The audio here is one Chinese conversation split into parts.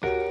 Bye.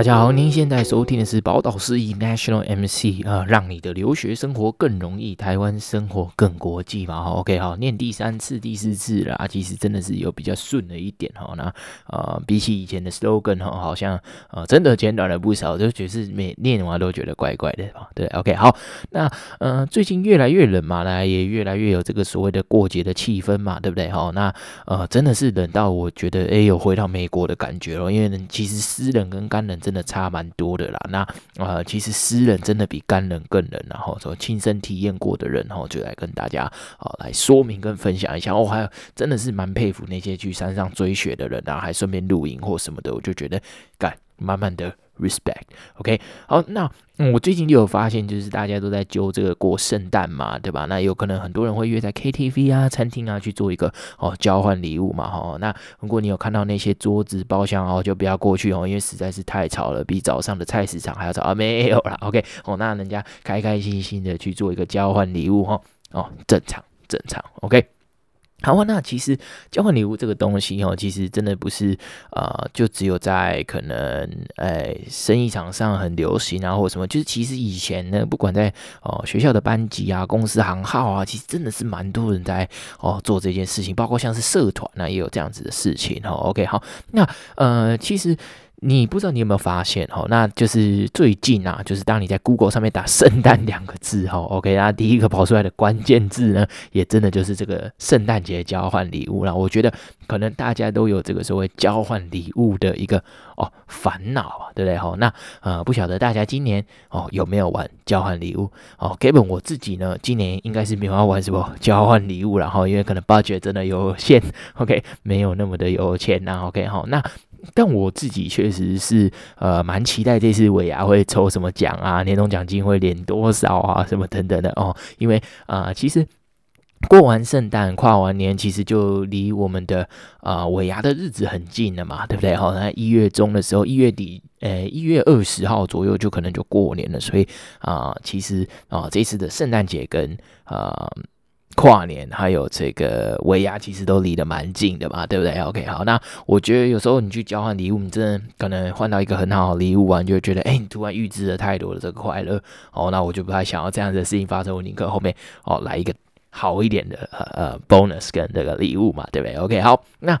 大家好，您现在收听的是宝岛诗意 National MC 啊，让你的留学生活更容易，台湾生活更国际嘛。好，OK，好，念第三次、第四次了，其实真的是有比较顺了一点哈。那呃，比起以前的 slogan 哈，好像呃真的简短了不少，就觉得是每念完都觉得怪怪的啊。对，OK，好，那呃最近越来越冷嘛，来也越来越有这个所谓的过节的气氛嘛，对不对？好，那呃真的是冷到我觉得哎，有回到美国的感觉了，因为，其实湿冷跟干冷。真真的差蛮多的啦。那呃，其实湿冷真的比干冷更冷。然后说亲身体验过的人，然后就来跟大家啊来说明跟分享一下。哦，还有真的是蛮佩服那些去山上追雪的人，然后还顺便露营或什么的，我就觉得干满满的。Respect，OK，、好，那、我最近就有发现，就是大家都在揪这个过圣诞嘛，对吧？那有可能很多人会约在 KTV 啊、餐厅啊去做一个哦交换礼物嘛，哈。那如果你有看到那些桌子包厢哦，就不要过去哦，因为实在是太吵了，比早上的菜市场还要吵啊。没有啦，OK，哦，那人家开开心心的去做一个交换礼物哈，哦，正常正常，OK。好啊，那其实交换礼物这个东西哦，其实真的不是呃，就只有在可能呃生意场上很流行啊，或什么，就是其实以前呢，不管在哦、呃、学校的班级啊、公司行号啊，其实真的是蛮多人在哦、做这件事情，包括像是社团呢、啊，也有这样子的事情哦。OK，好，那呃其实。你不知道你有没有发现哦？那就是最近啊，就是当你在 Google 上面打“圣诞”两个字哈，OK，那第一个跑出来的关键字呢，也真的就是这个圣诞节交换礼物了。我觉得可能大家都有这个所谓交换礼物的一个哦烦恼啊，对不对？哈，那呃不晓得大家今年哦有没有玩交换礼物哦？Kevin 我自己呢，今年应该是没有要玩什么交换礼物，然后因为可能 budget 真的有限，OK，没有那么的有钱呐，OK，好那。但我自己确实是呃蛮期待这次尾牙会抽什么奖啊，年终奖金会领多少啊，什么等等的哦。因为啊、其实过完圣诞、跨完年，其实就离我们的啊、尾牙的日子很近了嘛，对不对？好、哦，那一月中的时候，一月底，呃，一月二十号左右就可能就过年了。所以啊、其实啊、这次的圣诞节跟啊。跨年还有这个尾牙，其实都离得蛮近的嘛，对不对？OK，好，那我觉得有时候你去交换礼物，你真的可能换到一个很好的礼物啊，你就觉得，哎，你突然预知了太多的这个快乐，哦，那我就不太想要这样子的事情发生，我宁可后面哦来一个好一点的呃呃 bonus 跟这个礼物嘛，对不对？OK，好，那。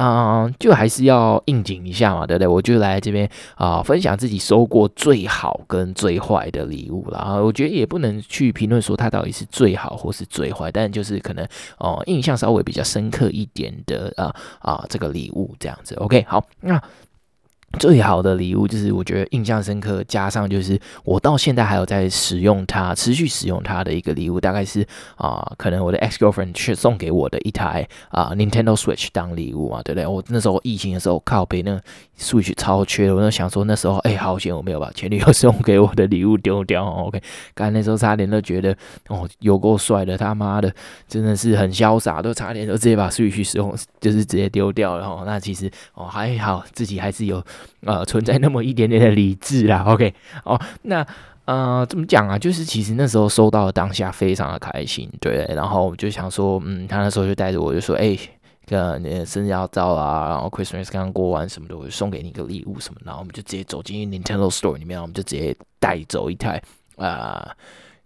嗯、就还是要应景一下嘛，对不对？我就来这边啊、分享自己收过最好跟最坏的礼物啦。啊我觉得也不能去评论说它到底是最好或是最坏，但就是可能哦、印象稍微比较深刻一点的啊啊、这个礼物这样子。OK，好，那。最好的礼物就是我觉得印象深刻，加上就是我到现在还有在使用它，持续使用它的一个礼物，大概是啊、可能我的 ex girlfriend 却送给我的一台啊、Nintendo Switch 当礼物嘛，对不对？我那时候疫情的时候靠北那 Switch 超缺，我就想说那时候哎、好险我没有把前女友送给我的礼物丢掉。OK，刚那时候差点都觉得哦，有够帅的，他妈的真的是很潇洒，都差点都直接把 Switch 使用就是直接丢掉了。哦，那其实哦还好，自己还是有。呃，存在那么一点点的理智啦，OK，哦，那呃，怎么讲啊？就是其实那时候收到的当下非常的开心，对，然后我就想说，嗯，他那时候就带着我就说，哎，个你生日要到啊，然后 Christmas 刚刚过完什么的，我就送给你一个礼物什么，然后我们就直接走进 Nintendo Store 里面，我们就直接带走一台啊、呃、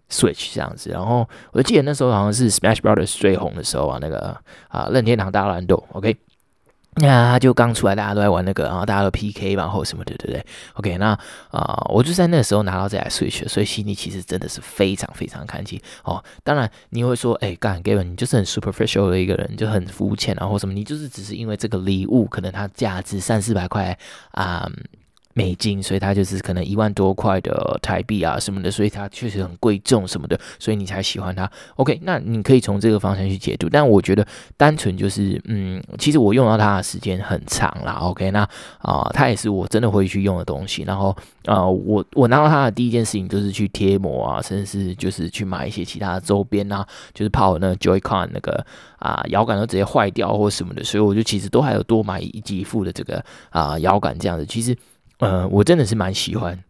Switch 这样子，然后我就记得那时候好像是 Smash Brothers 最红的时候啊，那个啊、任天堂大乱斗，OK。那他就刚出来，大家都在玩那个，然后大家都 PK 然后什么对，对对？OK，那啊、我就在那个时候拿到这台 Switch，所以心里其实真的是非常非常开心哦。当然，你会说，哎，干 Gavin，你就是很 superficial 的一个人，就很肤浅然后什么，你就是只是因为这个礼物，可能它价值三四百块啊。美金，所以它就是可能一万多块的台币啊什么的，所以它确实很贵重什么的，所以你才喜欢它。OK，那你可以从这个方向去解读，但我觉得单纯就是，嗯，其实我用到它的时间很长啦。OK，那啊、它也是我真的会去用的东西。然后啊、呃，我我拿到它的第一件事情就是去贴膜啊，甚至是就是去买一些其他的周边啊，就是怕我那 Joy-Con 那个啊摇杆都直接坏掉或什么的，所以我就其实都还有多买一几副的这个啊摇杆这样子，其实。呃，我真的是蛮喜欢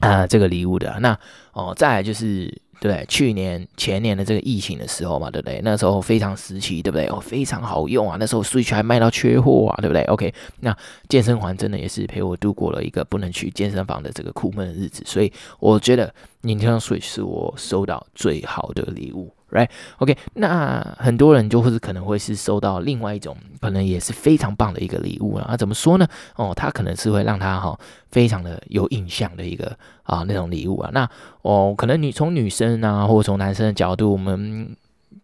啊、这个礼物的。那哦，再来就是。对，去年前年的这个疫情的时候嘛，对不对？那时候非常时期，对不对？哦，非常好用啊，那时候 Switch 还卖到缺货啊，对不对？OK，那健身环真的也是陪我度过了一个不能去健身房的这个苦闷的日子，所以我觉得 Nintendo Switch 是我收到最好的礼物。Right，OK，、那很多人就会是可能会是收到另外一种，可能也是非常棒的一个礼物啊。怎么说呢？哦，他可能是会让他哈、非常的有印象的一个啊那种礼物啊。那哦，可能你从女生啊，或者从男生的角度，我们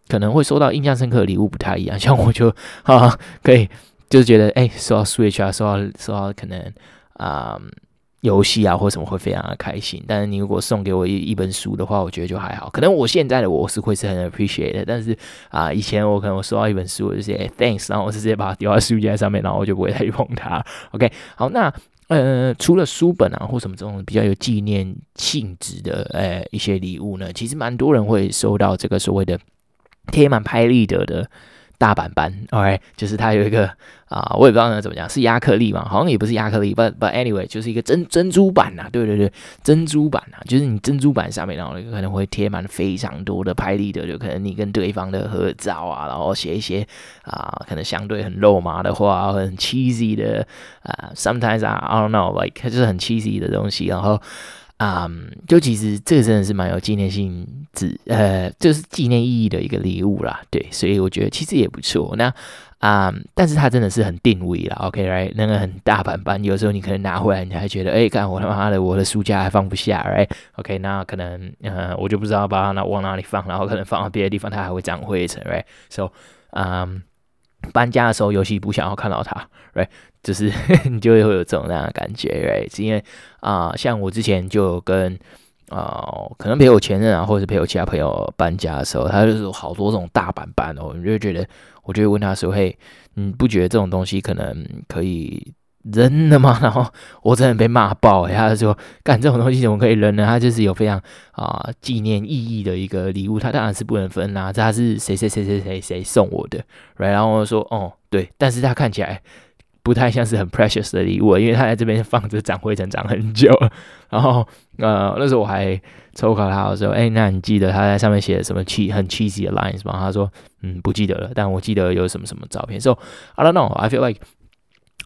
可能会收到印象深刻的礼物不太一样。像我就哈啊，可以就是觉得哎，收到 Switch 啊，收到收到可能啊。游戏啊，或什么会非常的开心。但是你如果送给我一一本书的话，我觉得就还好。可能我现在的我是会是很 appreciate 的，但是啊，以前我可能我收到一本书，我就写 thanks，然后我直接把它丢在书架上面，然后我就不会再去碰它。OK，好，那呃，除了书本啊或什么这种比较有纪念性质的呃一些礼物呢，其实蛮多人会收到这个所谓的贴满拍立得的。大板板，OK，就是它有一个啊、我也不知道那怎么讲，是亚克力嘛？好像也不是亚克力，but but anyway，就是一个珍珍珠板呐、啊，对对对，珍珠板啊，就是你珍珠板上面然后可能会贴满非常多的拍立得，就可能你跟对方的合照啊，然后写一些啊、可能相对很肉麻的话，很 cheesy 的啊、，sometimes I I don't know，like 就是很 cheesy 的东西，然后。啊就其实这个真的是蛮有纪念性质，呃，就是纪念意义的一个礼物啦，对，所以我觉得其实也不错。那啊但是它真的是很定位啦，OK，right？那个很大板板，有时候你可能拿回来，你还觉得，哎，看我他妈的，我的书架还放不下，right？OK，那可能，呃，我就不知道把它拿往哪里放，然后可能放到别的地方，它还会长灰尘，right？So，嗯、搬家的时候，尤其不想要看到它，right？就是 你就会会有这种那样的感觉，right？因为啊、像我之前就跟啊、可能陪我前任啊，或者是陪我其他朋友搬家的时候，他就是有好多这种大板板哦，你就会觉得，我就会问他说，嘿，你不觉得这种东西可能可以？扔了吗？然后我真的被骂爆，欸，他就说：“干这种东西怎么可以扔呢？他就是有非常啊纪念意义的一个礼物，他当然是不能分啦，啊。这是谁谁谁谁谁谁送我的，right？然后我说：哦，对，但是他看起来不太像是很 precious 的礼物，因为他在这边放着长灰尘长很久。然后呃那时候我还抽考他的时候，哎，那你记得他在上面写的什么 che 很 cheesy 的 lines 吗？他说：嗯，不记得了，但我记得有什么什么照片。So I don't know. I feel like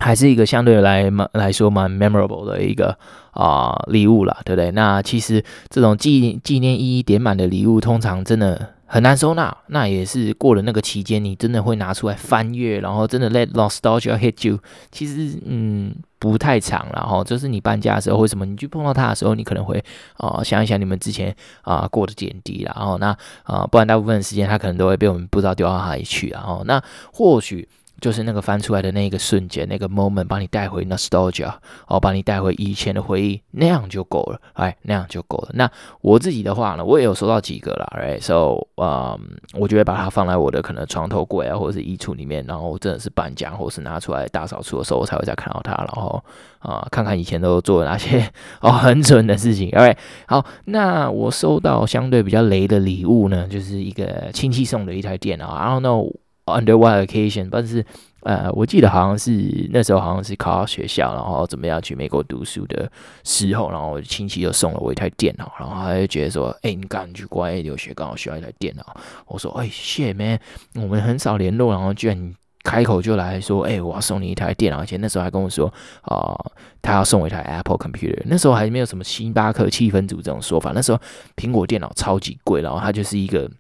还是一个相对来蛮来说蛮 memorable 的一个啊礼物啦，对不对？那其实这种纪纪念意义点满的礼物，通常真的很难收纳。那也是过了那个期间，你真的会拿出来翻阅，然后真的 let nostalgia hit you。其实嗯不太长，然后就是你搬家的时候，为什么你去碰到它的时候，你可能会啊、想一想你们之前啊、过的点滴，然后那啊、不然大部分时间它可能都会被我们不知道丢到哪里去，然后那或许。就是那个翻出来的那个瞬间，那个 moment 把你带回 nostalgia，哦，把你带回以前的回忆，那样就够了，哎，那样就够了。那我自己的话呢，我也有收到几个啦，right？So，嗯、我就会把它放在我的可能床头柜啊，或者是衣橱里面，然后真的是搬家或是拿出来大扫除的时候，我才会再看到它，然后啊、看看以前都做了哪些 哦很蠢的事情。哎好，那我收到相对比较雷的礼物呢，就是一个亲戚送的一台电脑，I don't know。Under what occasion？但是，呃，我记得好像是那时候好像是考到学校，然后怎么样去美国读书的时候，然后我亲戚就送了我一台电脑，然后他就觉得说，哎、你赶紧去国外留学，刚好需要一台电脑。我说，哎、欸，shit man，我们很少联络，然后居然开口就来说，哎、我要送你一台电脑，而且那时候还跟我说，啊、他要送我一台 Apple Computer。那时候还没有什么星巴克气氛组这种说法，那时候苹果电脑超级贵，然后它就是一个。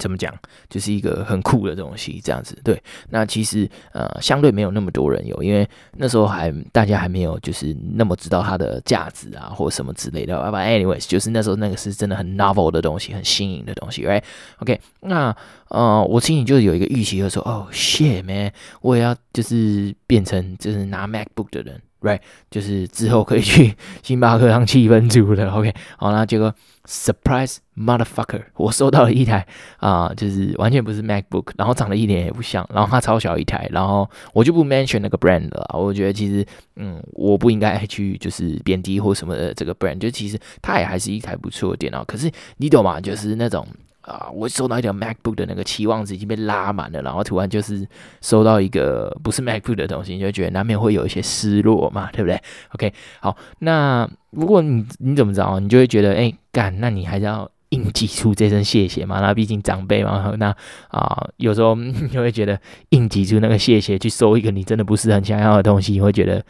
怎么讲，就是一个很酷的东西，这样子。对，那其实呃，相对没有那么多人有，因为那时候还大家还没有就是那么知道它的价值啊，或什么之类的。But anyways，就是那时候那个是真的很 novel 的东西，很新颖的东西，right？OK，那呃，我心里就有一个预期，就说，哦，shit man，我也要就是变成就是拿 MacBook 的人。Right，就是之后可以去星巴克当气氛组的，OK，好，那结果 surprise motherfucker，我收到了一台啊、就是完全不是 MacBook，然后长得一点也不像，然后它超小一台，然后我就不 mention 那个 brand 了，我觉得其实，嗯，我不应该去就是贬低或什么的这个 brand，就其实它也还是一台不错的电脑，可是你懂吗？就是那种。啊，我收到一条 MacBook 的那个期望值已经被拉满了，然后突然就是收到一个不是 MacBook 的东西，你就觉得难免会有一些失落嘛，对不对？OK，好，那如果你你怎么着，你就会觉得，哎，干，那你还是要硬挤出这声谢谢嘛？那毕竟长辈嘛，那啊，有时候 你会觉得硬挤出那个谢谢去收一个你真的不是很想要的东西，你会觉得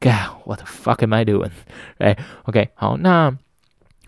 ，God，what the fuck am I doing？哎，OK，好，那。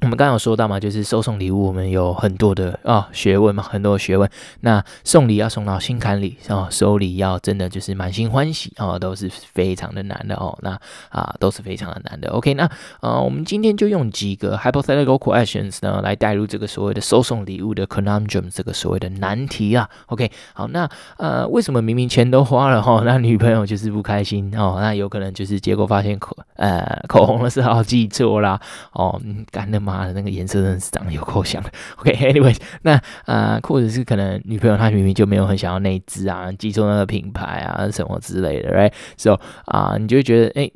我们刚刚有说到嘛，就是收送礼物，我们有很多的啊、学问嘛，很多学问。那送礼要送到心坎里啊、哦，收礼要真的就是满心欢喜啊、哦，都是非常的难的哦。那啊，都是非常的难的。OK，那呃，我们今天就用几个 hypothetical questions 呢，来带入这个所谓的收送礼物的 conundrum 这个所谓的难题啊。OK，好，那呃，为什么明明钱都花了哈，那女朋友就是不开心哦？那有可能就是结果发现口呃口红的时候记错啦哦，干的。妈的，那个颜色真的是长得有够像的。OK，Anyway，、okay, 那啊、呃，或者是可能女朋友她明明就没有很想要那一只啊，记错那个品牌啊什么之类的，Right？So 啊、你就会觉得，哎，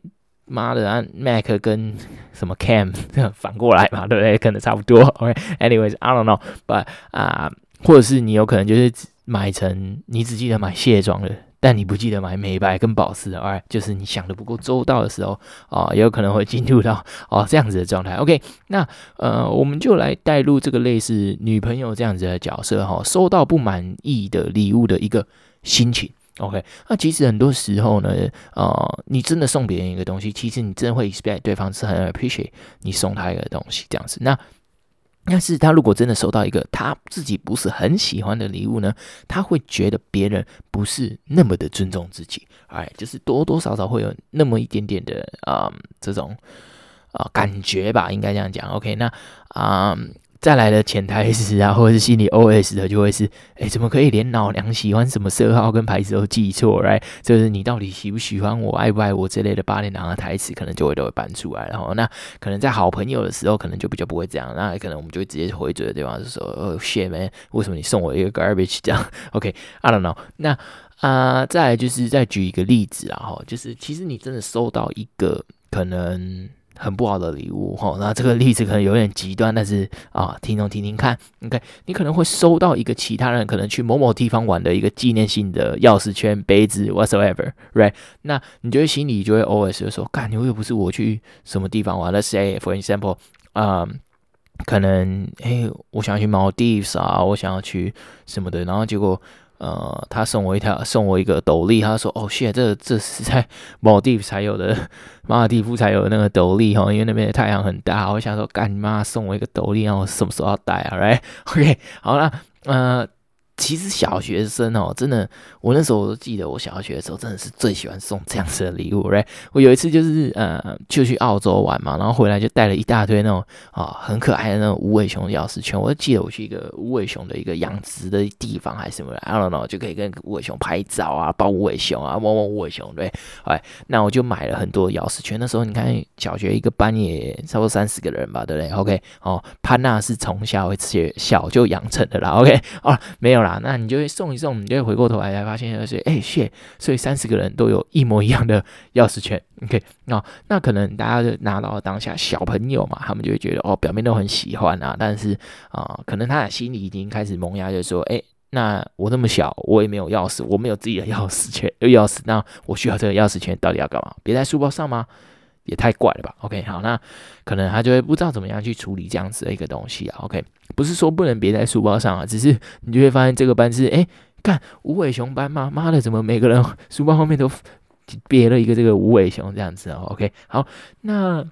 妈的啊，Mac 跟什么 Cam 反过来嘛，对不对？可能差不多。OK，Anyways，I、don't know，but 啊、或者是你有可能就是买成你只记得买卸妆的。但你不记得买美白跟保湿的，哎，就是你想的不够周到的时候啊，也有可能会进入到哦这样子的状态。OK，那呃，我们就来带入这个类似女朋友这样子的角色哈，收到不满意的礼物的一个心情。OK，那其实很多时候呢，呃，你真的送别人一个东西，其实你真的会 expect 对方是很 appreciate 你送他一个东西这样子。那但是他如果真的收到一个他自己不是很喜欢的礼物呢，他会觉得别人不是那么的尊重自己，哎，就是多多少少会有那么一点点的啊、这种啊、感觉吧，应该这样讲。OK，那啊。再来的潜台词啊，或者是心理 OS 的，就会是：哎，怎么可以连老娘喜欢什么色号跟牌子都记错？Right？就是你到底喜不喜欢我，爱不爱我之类的八点档的台词，可能就会都会搬出来。然后，那可能在好朋友的时候，可能就比较不会这样。那可能我们就会直接回嘴的地方，就说：哦，shit man，为什么你送我一个 garbage？这样？OK，I don't know。那啊、呃，再来就是再举一个例子啊，哈，就是其实你真的收到一个可能。很不好的礼物哈，那这个例子可能有点极端，但是啊，听众听听看，OK，你可能会收到一个其他人可能去某某地方玩的一个纪念性的钥匙圈、杯子，whatsoever，right？那你就会心里就会 always 就说，干，你又不是我去什么地方玩，Let's say for example，啊、可能哎，我想要去 Maldives 啊，我想要去什么的，然后结果。呃，他送我一条，送我一个斗笠。他说：“哦，谢，这这是在某地才有的，马尔地夫才有的那个斗笠哈，因为那边的太阳很大。”我想说，干你妈，送我一个斗笠，然后我什么时候要戴啊？Right？OK，好了，呃。其实小学生哦，真的，我那时候我都记得，我小学的时候真的是最喜欢送这样子的礼物 对我有一次就是呃，就去澳洲玩嘛，然后回来就带了一大堆那种啊、很可爱的那种无尾熊钥匙圈。我就记得我去一个无尾熊的一个养殖的地方还是什么，I don't know，就可以跟无尾熊拍照啊，抱无尾熊啊，摸摸无尾熊，对，哎，那我就买了很多钥匙圈。那时候你看小学一个班也差不多三十个人吧，对不对？OK，哦，潘娜是从小会小就养成的啦，OK，哦，没有啦。那你就会送一送，你就会回过头来才发现，就是哎，shit，所以三十个人都有一模一样的钥匙圈，OK，那那可能大家就拿到当下小朋友嘛，他们就会觉得哦，表面都很喜欢啊，但是啊、可能他的心里已经开始萌芽，就说，哎，那我那么小，我也没有钥匙，我没有自己的钥匙圈，有钥匙，那我需要这个钥匙圈到底要干嘛？别在书包上吗？也太怪了吧，OK，好，那可能他就会不知道怎么样去处理这样子的一个东西啊，OK，不是说不能别在书包上啊，只是你就会发现这个班是，哎，看无尾熊班吗？妈的，怎么每个人书包后面都别了一个这个无尾熊这样子啊，OK，好，那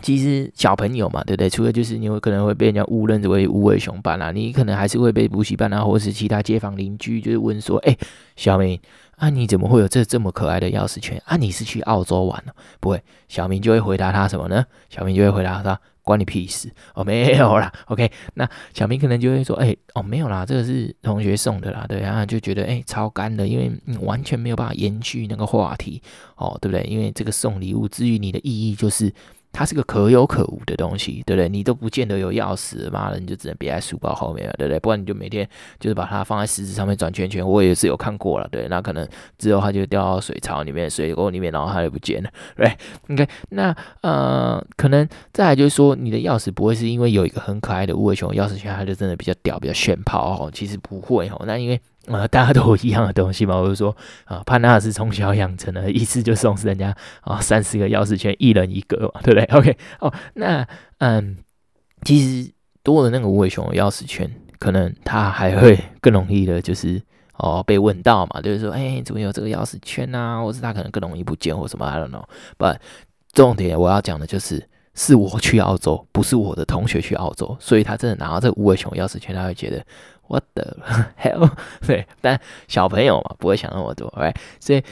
其实小朋友嘛，对不对？除了就是你有可能会被人家误认为无尾熊班啊，你可能还是会被补习班啊，或是其他街坊邻居就是问说，哎，小明。啊，你怎么会有这这么可爱的钥匙圈？啊，你是去澳洲玩了？不会，小明就会回答他什么呢？小明就会回答他：关你屁事哦，没有啦。OK，那小明可能就会说：哎，哦，没有啦，这个是同学送的啦。对啊，就觉得哎，超干的，因为你完全没有办法延续那个话题哦，对不对？因为这个送礼物，至于你的意义就是它是个可有可无的东西，对不对？你都不见得有钥匙，妈的，你就只能别在书包后面了，对不对？不然你就每天就是把它放在食指上面转圈圈。我也是有看过了，对，那可能之后它就掉到水槽里面、水沟里面，然后它就不见了，对，OK。那呃，可能再来就是说，你的钥匙不会是因为有一个很可爱的无尾熊钥匙圈，它就真的比较屌、比较炫炮哦。其实不会哦，那因为。呃，大家都有一样的东西嘛，我就说啊，潘娜是从小养成的，一次就送人家啊三四个钥匙圈，一人一个，对不对？OK，哦，那嗯，其实多了那个无尾熊的钥匙圈，可能他还会 更容易的，就是哦被问到嘛，就是说，哎、怎么有这个钥匙圈啊？或是他可能更容易不见或什么，I don't know。But 重点我要讲的就是，是我去澳洲，不是我的同学去澳洲，所以他真的拿到这个无尾熊钥匙圈，他会觉得。What the hell？对，但小朋友嘛，不会想那么多，right？所以，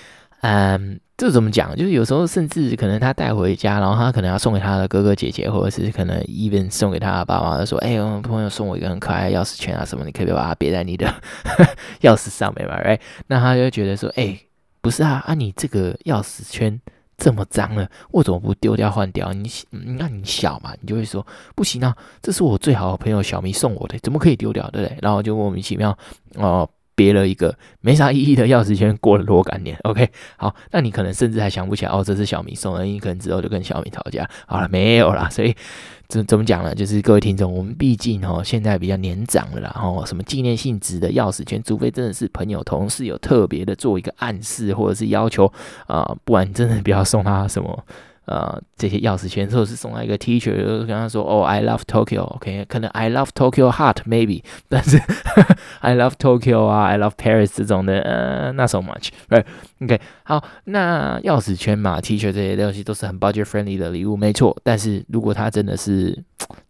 嗯，这怎么讲？就是有时候甚至可能他带回家，然后他可能要送给他的哥哥姐姐，或者是可能 even 送给他的爸妈，说：“哎、欸，我朋友送我一个很可爱的钥匙圈啊，什么？你可以不可以把它别在你的 钥匙上面嘛，right？” 那他就觉得说：“哎、不是啊，啊，你这个钥匙圈。”这么脏了，我怎么不丢掉换掉？你，那你小嘛，你就会说不行啊，这是我最好的朋友小咪送我的，怎么可以丢掉？对不对？然后就莫名其妙哦，别了一个没啥意义的钥匙圈，过了若干年。OK，好，那你可能甚至还想不起来哦，这是小米送的，你可能之后就跟小米吵架。好了，没有啦，所以。怎怎么讲呢？就是各位听众，我们毕竟哦，现在比较年长了啦，然后什么纪念性质的钥匙圈，除非真的是朋友、同事有特别的做一个暗示或者是要求啊、不然真的不要送他什么。呃，这些钥匙圈，或者是送他一个 T-shirt，就跟他说：“哦，I love Tokyo，OK，、okay? 可能 I love Tokyo heart，maybe，但是 I love Tokyo 啊，I love Paris 这种的，呃，not so much，right？OK，、okay, 好，那钥匙圈嘛，T-shirt 这些东西都是很 budget friendly 的礼物，没错。但是如果他真的是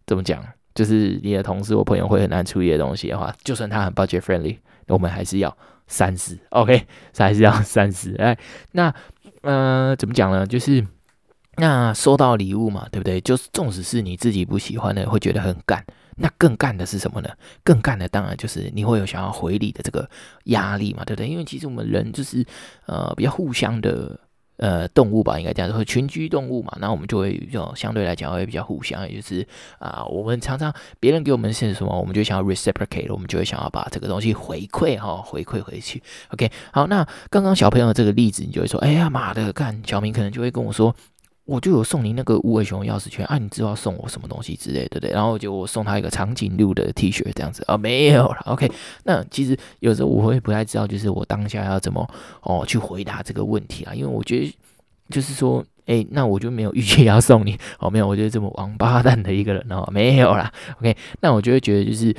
怎么讲，就是你的同事或朋友会很难处理的东西的话，就算他很 budget friendly，我们还是要三思，OK，还是要三思。哎，那呃，怎么讲呢？就是。那收到礼物嘛，对不对？就是纵使是你自己不喜欢的，会觉得很干。那更干的是什么呢？更干的当然就是你会有想要回礼的这个压力嘛，对不对？因为其实我们人就是呃比较互相的呃动物吧，应该这样说，群居动物嘛。那我们就会就相对来讲会比较互相，也就是啊、我们常常别人给我们是什么，我们就想要 reciprocate，我们就会想要把这个东西回馈哈，回馈回去。OK，好，那刚刚小朋友这个例子，你就会说，哎呀妈的，干小明可能就会跟我说。我就有送你那个无尾熊钥匙圈啊，你知道送我什么东西之类，对不对？然后就我送他一个长颈鹿的 T 恤这样子啊，没有了。OK，那其实有时候我会不太知道，就是我当下要怎么哦去回答这个问题啊，因为我觉得就是说，哎，那我就没有预期要送你哦，没有，我觉得这么王八蛋的一个人哦，没有啦。OK，那我就会觉得就是。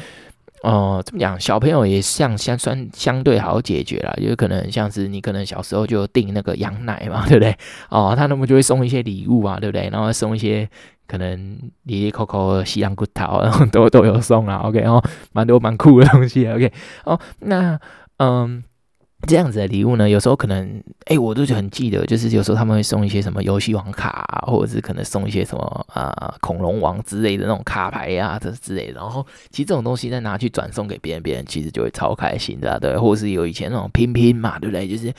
哦，怎么讲，小朋友也像相算相对好解决啦，有可能像是你可能小时候就订那个羊奶嘛，对不对？哦，他那么就会送一些礼物啊，对不对？然后送一些可能里里扣扣西洋骨头，然后都都有送啊，OK，哦，蛮多蛮酷的东西，OK，哦，那嗯。这样子的礼物呢，有时候可能，哎，我都很记得，就是有时候他们会送一些什么游戏王卡，或者是可能送一些什么啊、恐龙王之类的那种卡牌呀、啊，这之类的。然后其实这种东西再拿去转送给别人，别人其实就会超开心的、啊，对。或者是有以前那种拼拼嘛，对不对？就是。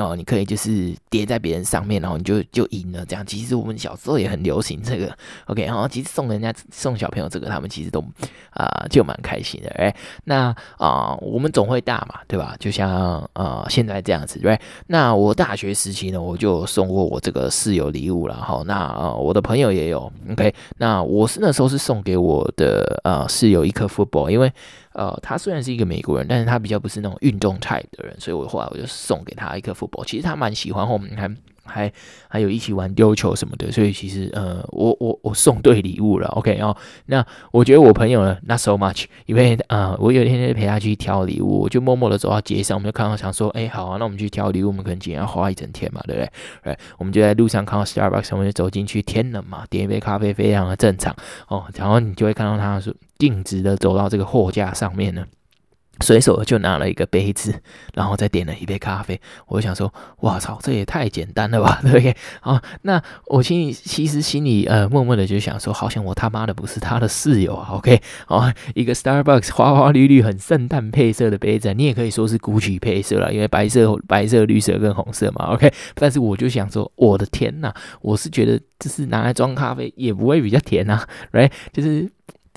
哦，你可以就是叠在别人上面，然后你就就赢了。这样其实我们小时候也很流行这个。OK，然后其实送人家送小朋友这个，他们其实都啊、就蛮开心的。哎，那啊、我们总会大嘛，对吧？就像呃现在这样子，对。那我大学时期呢，我就送过我这个室友礼物了。哈，那呃我的朋友也有。OK，那我是那时候是送给我的呃室友一颗 football，因为。呃，他虽然是一个美国人，但是他比较不是那种运动态的人，所以我后来我就送给他一颗 football。其实他蛮喜欢，后面还还还有一起玩丢球什么的，所以其实呃，我我我送对礼物了，OK 哦。那我觉得我朋友呢，not so much，因为啊、我有一天就陪他去挑礼物，我就默默的走到街上，我们就看到想说，哎，好啊，那我们去挑礼物，我们可能今天要花一整天嘛，对不对？对，我们就在路上看到 Starbucks，我们就走进去，天冷嘛，点一杯咖啡非常的正常哦。然后你就会看到他是。径直的走到这个货架上面呢，随手就拿了一个杯子，然后再点了一杯咖啡。我想说，哇操，这也太简单了吧，对不对？好，那我心里其实心里呃默默的就想说，好像我他妈的不是他的室友啊。OK，好，一个 Starbucks 花花绿绿很圣诞配色的杯子，你也可以说是 Gucci 配色了，因为白色、白色、绿色跟红色嘛。OK，但是我就想说，我的天呐，我是觉得这是拿来装咖啡也不会比较甜呐，Right？就是。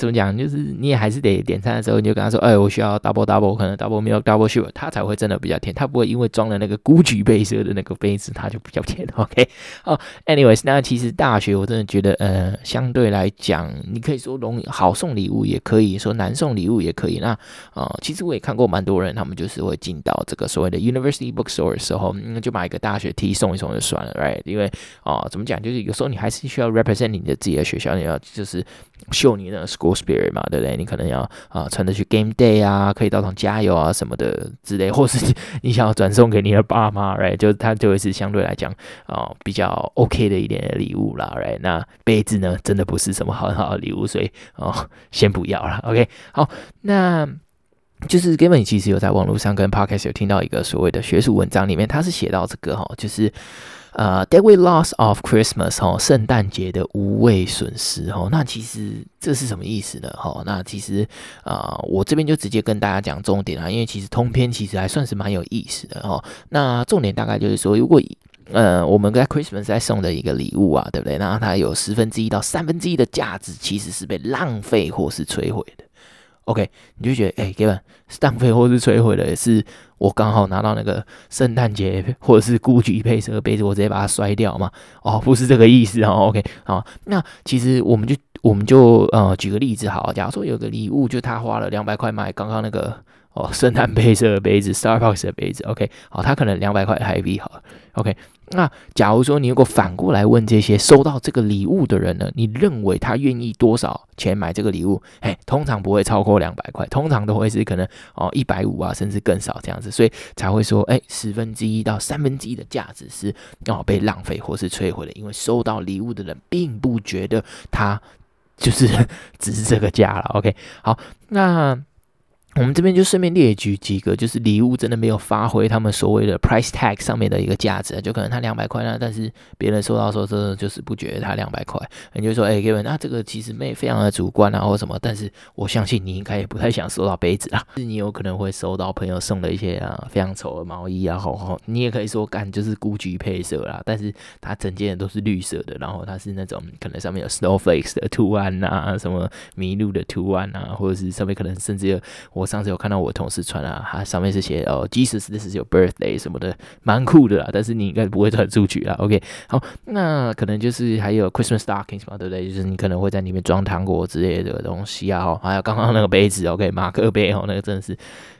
怎么讲？就是你也还是得点餐的时候，你就跟他说：“哎，我需要 double double，可能 double milk double sugar，它才会真的比较甜。他不会因为装了那个 Gucci 配色的那个杯子，他就比较甜。”OK，好，anyways，那其实大学我真的觉得，呃，相对来讲，你可以说容易好送礼物，也可以说难送礼物，也可以。那、呃，其实我也看过蛮多人，他们就是会进到这个所谓的 university bookstore 的时候，嗯，就买一个大学 T 送一送就算了，right？因为啊、呃，怎么讲？就是有时候你还是需要 represent 你的自己的学校，你要就是。秀你的 school spirit 嘛，对不对？你可能要啊，穿着去 game day 啊，可以到场加油啊什么的之类，或是你想要转送给你的爸妈，right？就它就会是相对来讲啊比较 OK 的一点的礼物啦，right？那杯子呢，真的不是什么很好的礼物，所以哦，先不要了，OK？好，那就是 Gavin 其实有在网络上跟 Podcast 有听到一个所谓的学术文章里面，他是写到这个哈，就是。呃、uh，Deadly Loss of Christmas 哈，圣诞节的无谓损失哈，那其实这是什么意思呢？哈，那其实啊、我这边就直接跟大家讲重点啊，因为其实通篇其实还算是蛮有意思的哈。那重点大概就是说，如果呃我们在 Christmas 在送的一个礼物啊，对不对？那它有十分之一到三分之一的价值其实是被浪费或是摧毁的。OK，你就觉得哎，Gavin 是浪费或是摧毁的，是我刚好拿到那个圣诞节或者是 Gucci 配色的杯子，我直接把它摔掉嘛？哦，不是这个意思哦。OK，好，那其实我们就我们就呃举个例子好，假如说有个礼物，就他花了两百块买刚刚那个哦 圣诞配色的杯子，Starbucks 的杯子，OK，好，他可能两百块台币好，OK。那假如说你如果反过来问这些收到这个礼物的人呢，你认为他愿意多少钱买这个礼物？哎，通常不会超过两百块，通常都会是可能哦一百五啊，甚至更少这样子，所以才会说，哎，十分之一到三分之一的价值是哦被浪费或是摧毁了，因为收到礼物的人并不觉得他就是 只是这个价了。OK，好，那。我们这边就顺便列举几个，就是礼物真的没有发挥他们所谓的 price tag 上面的一个价值，就可能他两百块呢，但是别人收到时候真的就是不觉得他两百块，你就说，哎，Gavin，那这个其实没非常的主观啊，或什么，但是我相信你应该也不太想收到杯子啦，是你有可能会收到朋友送的一些啊非常丑的毛衣啊，好好，你也可以说干就是 Gucci 配色啦，但是它整件都是绿色的，然后它是那种可能上面有 snowflakes 的图案啊，什么麋鹿的图案啊，或者是上面可能甚至有我。我上次有看到我同事穿啊，它上面是写哦，Jesus，this is your birthday 什么的，蛮酷的啦。但是你应该不会穿出去啦。OK，好，那可能就是还有 Christmas stockings 嘛，对不对？就是你可能会在里面装糖果之类的东西啊。还有刚刚那个杯子，OK，马克杯哦，那个真的是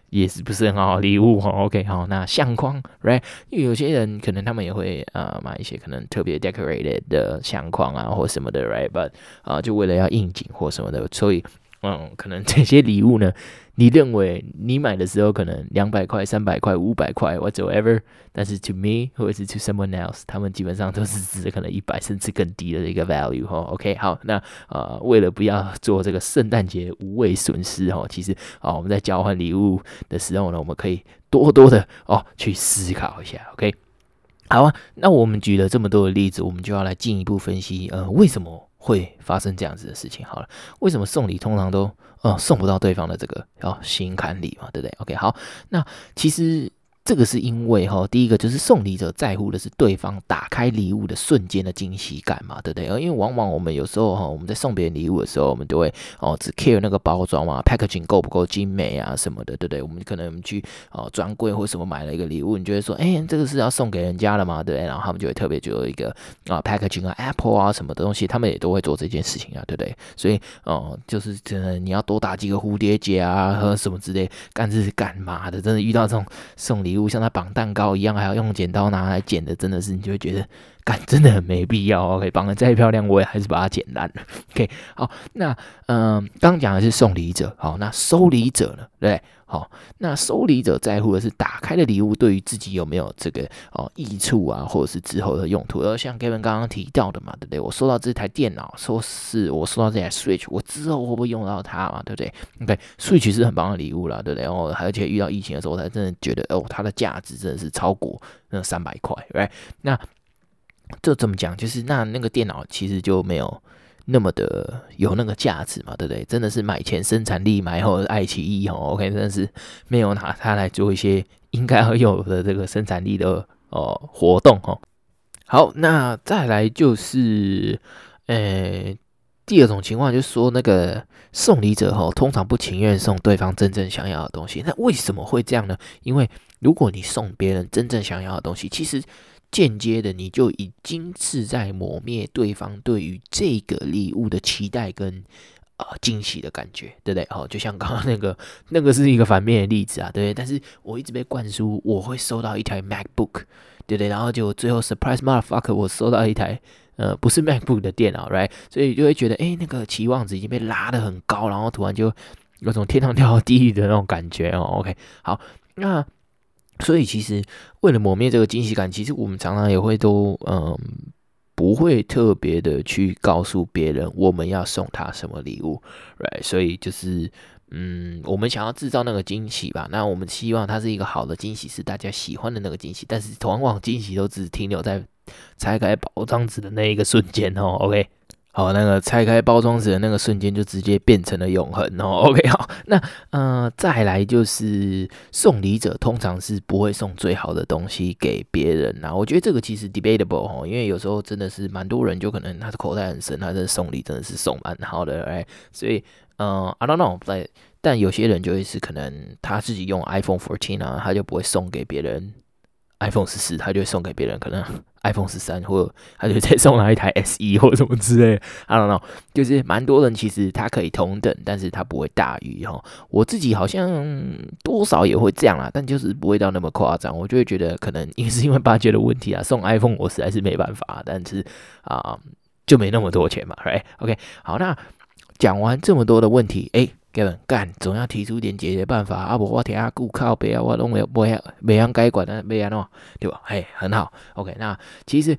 也是不是很好礼物哦。OK，好，那相框，right？因为有些人可能他们也会呃买一些可能特别 decorated 的相框啊，或什么的，right？But 啊、就为了要应景或什么的，所以嗯，可能这些礼物呢。你认为你买的时候可能两百块、三百块、五百块，whatsoever，但是 to me 或者是 to someone else，他们基本上都是值可能一百甚至更低的一个 value 哈。OK，好，那呃，为了不要做这个圣诞节无谓损失哈，其实啊，我们在交换礼物的时候呢，我们可以多多的哦去思考一下。OK，好啊，那我们举了这么多的例子，我们就要来进一步分析，呃，为什么会发生这样子的事情？好了，为什么送礼通常都呃，送不到对方的这个要心坎里嘛，对不对？OK，好，那其实。这个是因为哈，第一个就是送礼者在乎的是对方打开礼物的瞬间的惊喜感嘛，对不对？因为往往我们有时候哈，我们在送别人礼物的时候，我们都会哦只 care 那个包装嘛，packaging 够不够精美啊什么的，对不对？我们可能去哦专柜或什么买了一个礼物，你就会说，哎，这个是要送给人家的嘛，对不对？然后他们就会特别就有一个啊 packaging 啊 Apple 啊什么的东西，他们也都会做这件事情啊，对不对？所以哦，就是真的你要多打几个蝴蝶结啊和什么之类，干这是干嘛的？真的遇到这种送礼。礼物像他绑蛋糕一样，还要用剪刀拿来剪的，真的是你就会觉得干真的很没必要。OK，绑的再漂亮，我也还是把它剪烂了。OK，好，那嗯，刚讲的是送礼者，好，那收礼者呢？对，好，那收礼者在乎的是打开的礼物对于自己有没有这个哦益处啊，或者是之后的用途。而像 Kevin 刚刚提到的嘛，对不对？我收到这台电脑，说是我收到这台 Switch，我之后会不会用到它嘛？对不对？OK，Switch 是很棒的礼物啦，对不对？然后而且遇到疫情的时候，我才真的觉得哦，它的价值真的是超过那三百块，right？那这怎么讲？就是那那个电脑其实就没有那么的有那个价值嘛，对不对？真的是买前生产力，买后爱奇艺哦。OK，真的是没有拿它来做一些应该要有的这个生产力的哦、呃、活动哦。好，那再来就是，呃，第二种情况就是说，那个送礼者哈，通常不情愿送对方真正想要的东西。那为什么会这样呢？因为如果你送别人真正想要的东西，其实。间接的，你就已经是在磨灭对方对于这个礼物的期待跟呃惊喜的感觉，对不对？哦，就像刚刚那个，那个是一个反面的例子啊，对不对？但是我一直被灌输我会收到一台 MacBook，对不对？然后就最后 surprise motherfucker，我收到一台呃不是 MacBook 的电脑，right？所以就会觉得，哎，那个期望值已经被拉得很高，然后突然就有种天堂掉到地狱的那种感觉哦。OK，好，那。所以其实为了磨灭这个惊喜感，其实我们常常也会都嗯不会特别的去告诉别人我们要送他什么礼物，right？所以就是嗯，我们想要制造那个惊喜吧，那我们希望它是一个好的惊喜，是大家喜欢的那个惊喜，但是往往惊喜都只停留在拆开包装纸的那一个瞬间哦，OK。好，那个拆开包装纸的那个瞬间，就直接变成了永恒哦。OK，好，那呃，再来就是送礼者通常是不会送最好的东西给别人呐。我觉得这个其实 debatable 哦，因为有时候真的是蛮多人就可能他的口袋很深，他的送礼真的是送蛮好的，哎，所以呃，I don't know，但但有些人就会是可能他自己用 iPhone 14啊，他就不会送给别人。iPhone 十四，他就会送给别人，可能 iPhone 十三，或者他就再送他一台 SE 或者什么之类的。I don't know，就是蛮多人其实他可以同等，但是他不会大于哈。我自己好像多少也会这样啦，但就是不会到那么夸张。我就会觉得可能也是因为八戒的问题啊，送 iPhone 我实在是没办法，但是啊、就没那么多钱嘛，right？OK，、好，那讲完这么多的问题，哎。家人干，总要提出点解决办法啊！不，我听下顾靠别啊，我拢没有，没没样该管的，没样喏，对吧？嘿，很好，OK。那其实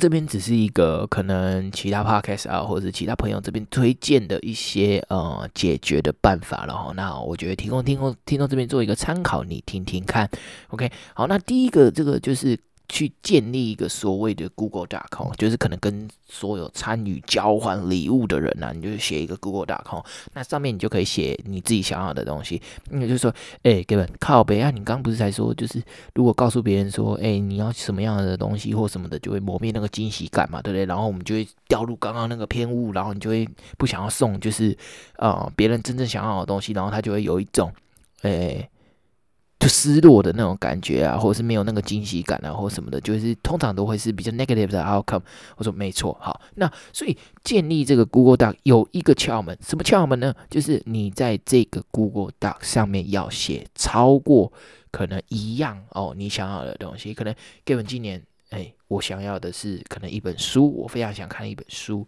这边只是一个可能其他 Podcast 啊，或者其他朋友这边推荐的一些呃解决的办法了哈。那我觉得提供听众听众这边做一个参考，你听听看。OK，好，那第一个这个就是。去建立一个所谓的 Google Doc，就是可能跟所有参与交换礼物的人呐、啊，你就写一个 Google Doc，那上面你就可以写你自己想要的东西。那就是说，哎、欸，Kevin，靠北啊，你刚不是才说，就是如果告诉别人说，哎、你要什么样的东西或什么的，就会磨灭那个惊喜感嘛，对不对？然后我们就会掉入刚刚那个偏误，然后你就会不想要送，就是啊，别、人真正想要的东西，然后他就会有一种，哎、就失落的那种感觉啊，或者是没有那个惊喜感啊，或什么的，就是通常都会是比较 negative 的 outcome。我说没错，好，那所以建立这个 Google Doc 有一个窍门，什么窍门呢？就是你在这个 Google Doc 上面要写超过可能一样哦，你想要的东西，可能 Given 今年，哎，我想要的是可能一本书，我非常想看一本书。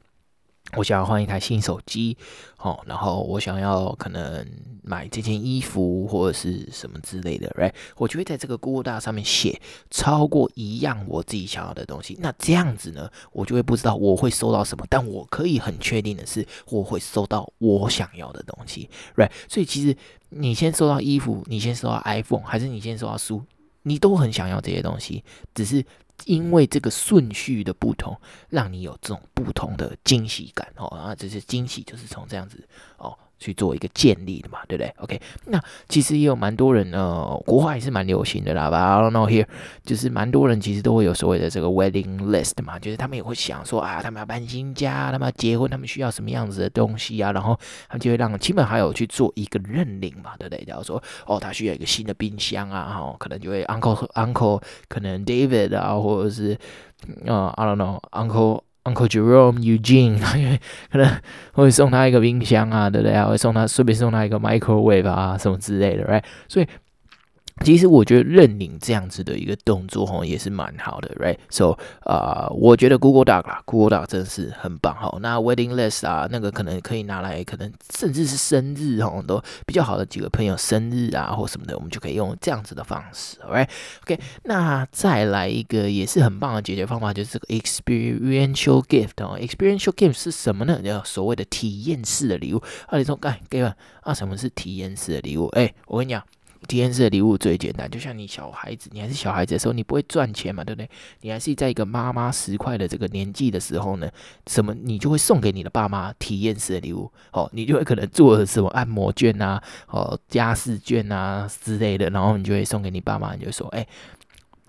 我想要换一台新手机，哦，然后我想要可能买这件衣服或者是什么之类的，right？我就会在这个 Google Doc 上面写超过一样我自己想要的东西。那这样子呢，我就会不知道我会收到什么，但我可以很确定的是，我会收到我想要的东西，right？所以其实你先收到衣服，你先收到 iPhone，还是你先收到书，你都很想要这些东西，只是。因为这个顺序的不同，让你有这种不同的惊喜感哦，然后这些惊喜就是从这样子哦。去做一个建立的嘛，对不对？OK，那其实也有蛮多人呃，国外也是蛮流行的啦。吧 I don't know here，就是蛮多人其实都会有所谓的这个 wedding list 嘛，就是他们也会想说啊，他们要搬新家，他们要结婚，他们需要什么样子的东西啊？然后他们就会让亲朋好友去做一个认领嘛，对不对？假如说哦，他需要一个新的冰箱啊，哈、哦，可能就会 uncle uncle 可能 David 啊，或者是呃 I don't know uncle。Uncle Jerome Eugene，因 为可能会送他一个冰箱啊，对不对？啊会送他顺便送他一个 microwave 啊，什么之类的，right？所以其实我觉得认领这样子的一个动作吼也是蛮好的，right？So 啊、我觉得 Google Doc 啦，Google Doc 真是很棒哈。那 Wedding List 啊，那个可能可以拿来，可能甚至是生日吼都比较好的几个朋友生日啊或什么的，我们就可以用这样子的方式，right？OK，那再来一个也是很棒的解决方法，就是这个 Experiential Gift 哦。Experiential Gift 是什么呢？叫所谓的体验式的礼物。啊，你说，哎，各位啊，什么是体验式的礼物？哎，我跟你讲。体验式的礼物最简单，就像你小孩子，你还是小孩子的时候，你不会赚钱嘛，对不对？你还是在一个妈妈十块的这个年纪的时候呢，什么你就会送给你的爸妈体验式的礼物，哦，你就会可能做什么按摩券啊，哦，家事券啊之类的，然后你就会送给你爸妈，你就说，哎，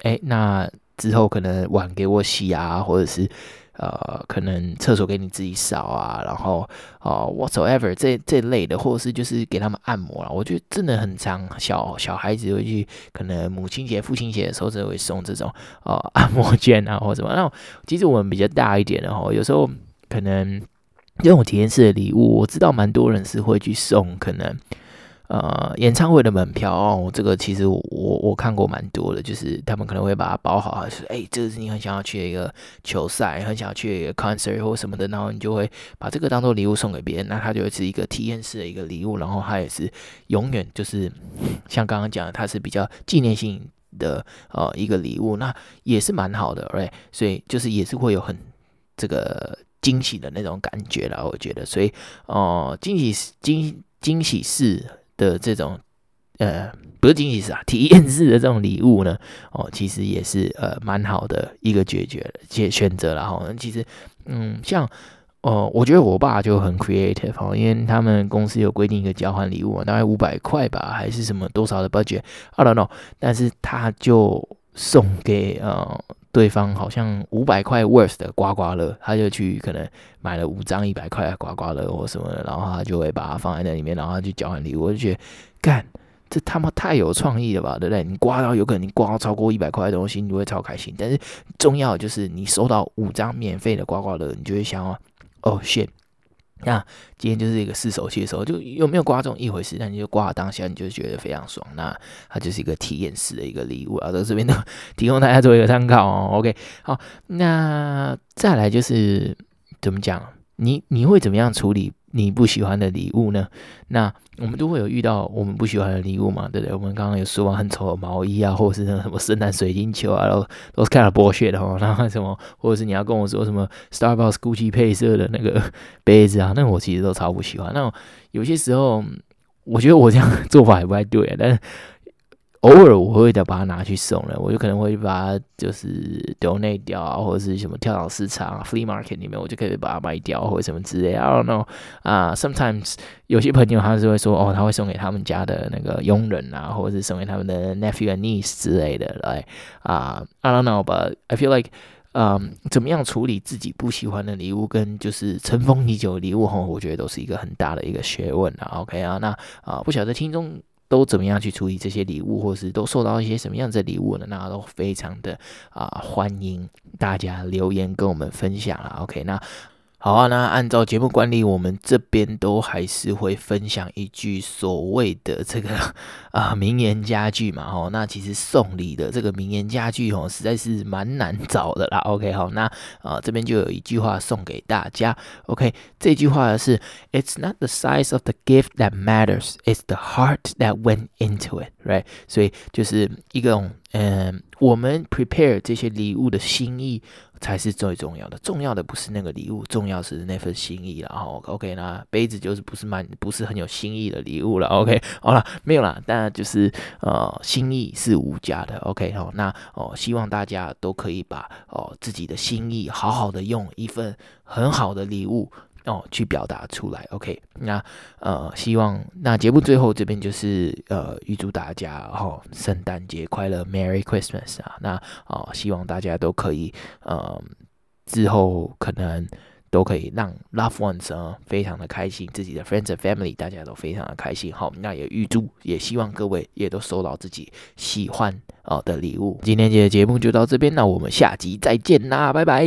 哎，那之后可能碗给我洗啊，或者是。呃，可能厕所给你自己扫啊，然后哦，whatsoever 这这类的，或者是就是给他们按摩啊，我觉得真的很常，小小孩子会去，可能母亲节、父亲节的时候，就会送这种呃按摩券啊，或什么。那其实我们比较大一点的哈，有时候可能这种体验式的礼物，我知道蛮多人是会去送，可能。呃，演唱会的门票哦，这个其实我我，看过蛮多的，就是他们可能会把它包好，就是哎，这个是你很想要去的一个球赛，很想要去的一个 concert 或什么的，然后你就会把这个当做礼物送给别人，那它就会是一个体验式的一个礼物，然后它也是永远就是像刚刚讲的，它是比较纪念性的呃一个礼物，那也是蛮好的，right？所以就是也是会有很这个惊喜的那种感觉啦，我觉得，所以哦、呃，惊喜惊惊喜是。的这种呃，不是惊喜式啊，体验式的这种礼物呢，哦，其实也是呃蛮好的一个解决解选择了哈。其实，嗯，像哦、呃，我觉得我爸就很 creative 哈，因为他们公司有规定一个交换礼物，大概五百块吧，还是什么多少的 budget，I don't know，但是他就送给呃。对方好像五百块 worth 的刮刮乐，他就去可能买了五张一百块的刮刮乐或什么的，然后他就会把它放在那里面，然后他去交换礼物。我就觉得，干，这他妈太有创意了吧，对不对？你刮到有可能你刮到超过一百块的东西，你就会超开心。但是重要就是你收到五张免费的刮刮乐，你就会想要，哦，shit。那今天就是一个试手气的时候，就有没有刮中一回事，但你就刮了当下，你就觉得非常爽。那它就是一个体验式的一个礼物啊，在这边都提供大家做一个参考哦。OK，好，那再来就是怎么讲？你你会怎么样处理？你不喜欢的礼物呢？那我们都会有遇到我们不喜欢的礼物嘛，对不对？我们刚刚有说完很丑的毛衣啊，或者是那什么圣诞水晶球啊，都都是看了剥削的哦。然后什么，或者是你要跟我说什么 Starbucks Gucci 配色的那个 杯子啊，那我其实都超不喜欢。那有些时候，我觉得我这样 做法也不太对，但是。偶尔我会的把它拿去送了，我就可能会把它就是 donate 掉啊，或者是什么跳蚤市场、flea market 里面，我就可以把它卖掉或者什么之类。I don't know 啊 sometimes 有些朋友他是会说哦，他会送给他们家的那个佣人啊，或者是送给他们的 nephew and niece 之类的来啊。I don't know，but I feel like，嗯怎么样处理自己不喜欢的礼物跟就是尘封已久的礼物哈，我觉得都是一个很大的一个学问啊。OK 啊，那啊，不晓得听众。都怎么样去处理这些礼物，或是都收到一些什么样子的礼物呢？那都非常的啊、欢迎大家留言跟我们分享啦。OK，那。好啊，那按照节目惯例，我们这边都还是会分享一句所谓的这个 啊名言佳句嘛，哦，那其实送礼的这个名言佳句，哦，实在是蛮难找的啦。OK，好，那啊这边就有一句话送给大家。OK，这句话是：It's not the size of the gift that matters, it's the heart that went into it, right？所以就是一个嗯，我们 prepare 这些礼物的心意。才是最重要的，重要的不是那个礼物，重要是那份心意了。好，OK，那杯子就是不是蛮不是很有心意的礼物了。OK，好了，没有了，但就是呃，心意是无价的。OK，好，那哦，希望大家都可以把哦自己的心意好好的用一份很好的礼物。哦，去表达出来，OK，那呃，希望那节目最后这边就是呃，预祝大家哦，圣诞节快乐，Merry Christmas 啊，那哦，希望大家都可以呃，之后可能都可以让 Loved Ones 啊非常的开心，自己的 Friends and Family 大家都非常的开心，好，那也预祝，也希望各位也都收到自己喜欢哦的礼物。今天节目就到这边，那我们下集再见啦，拜拜。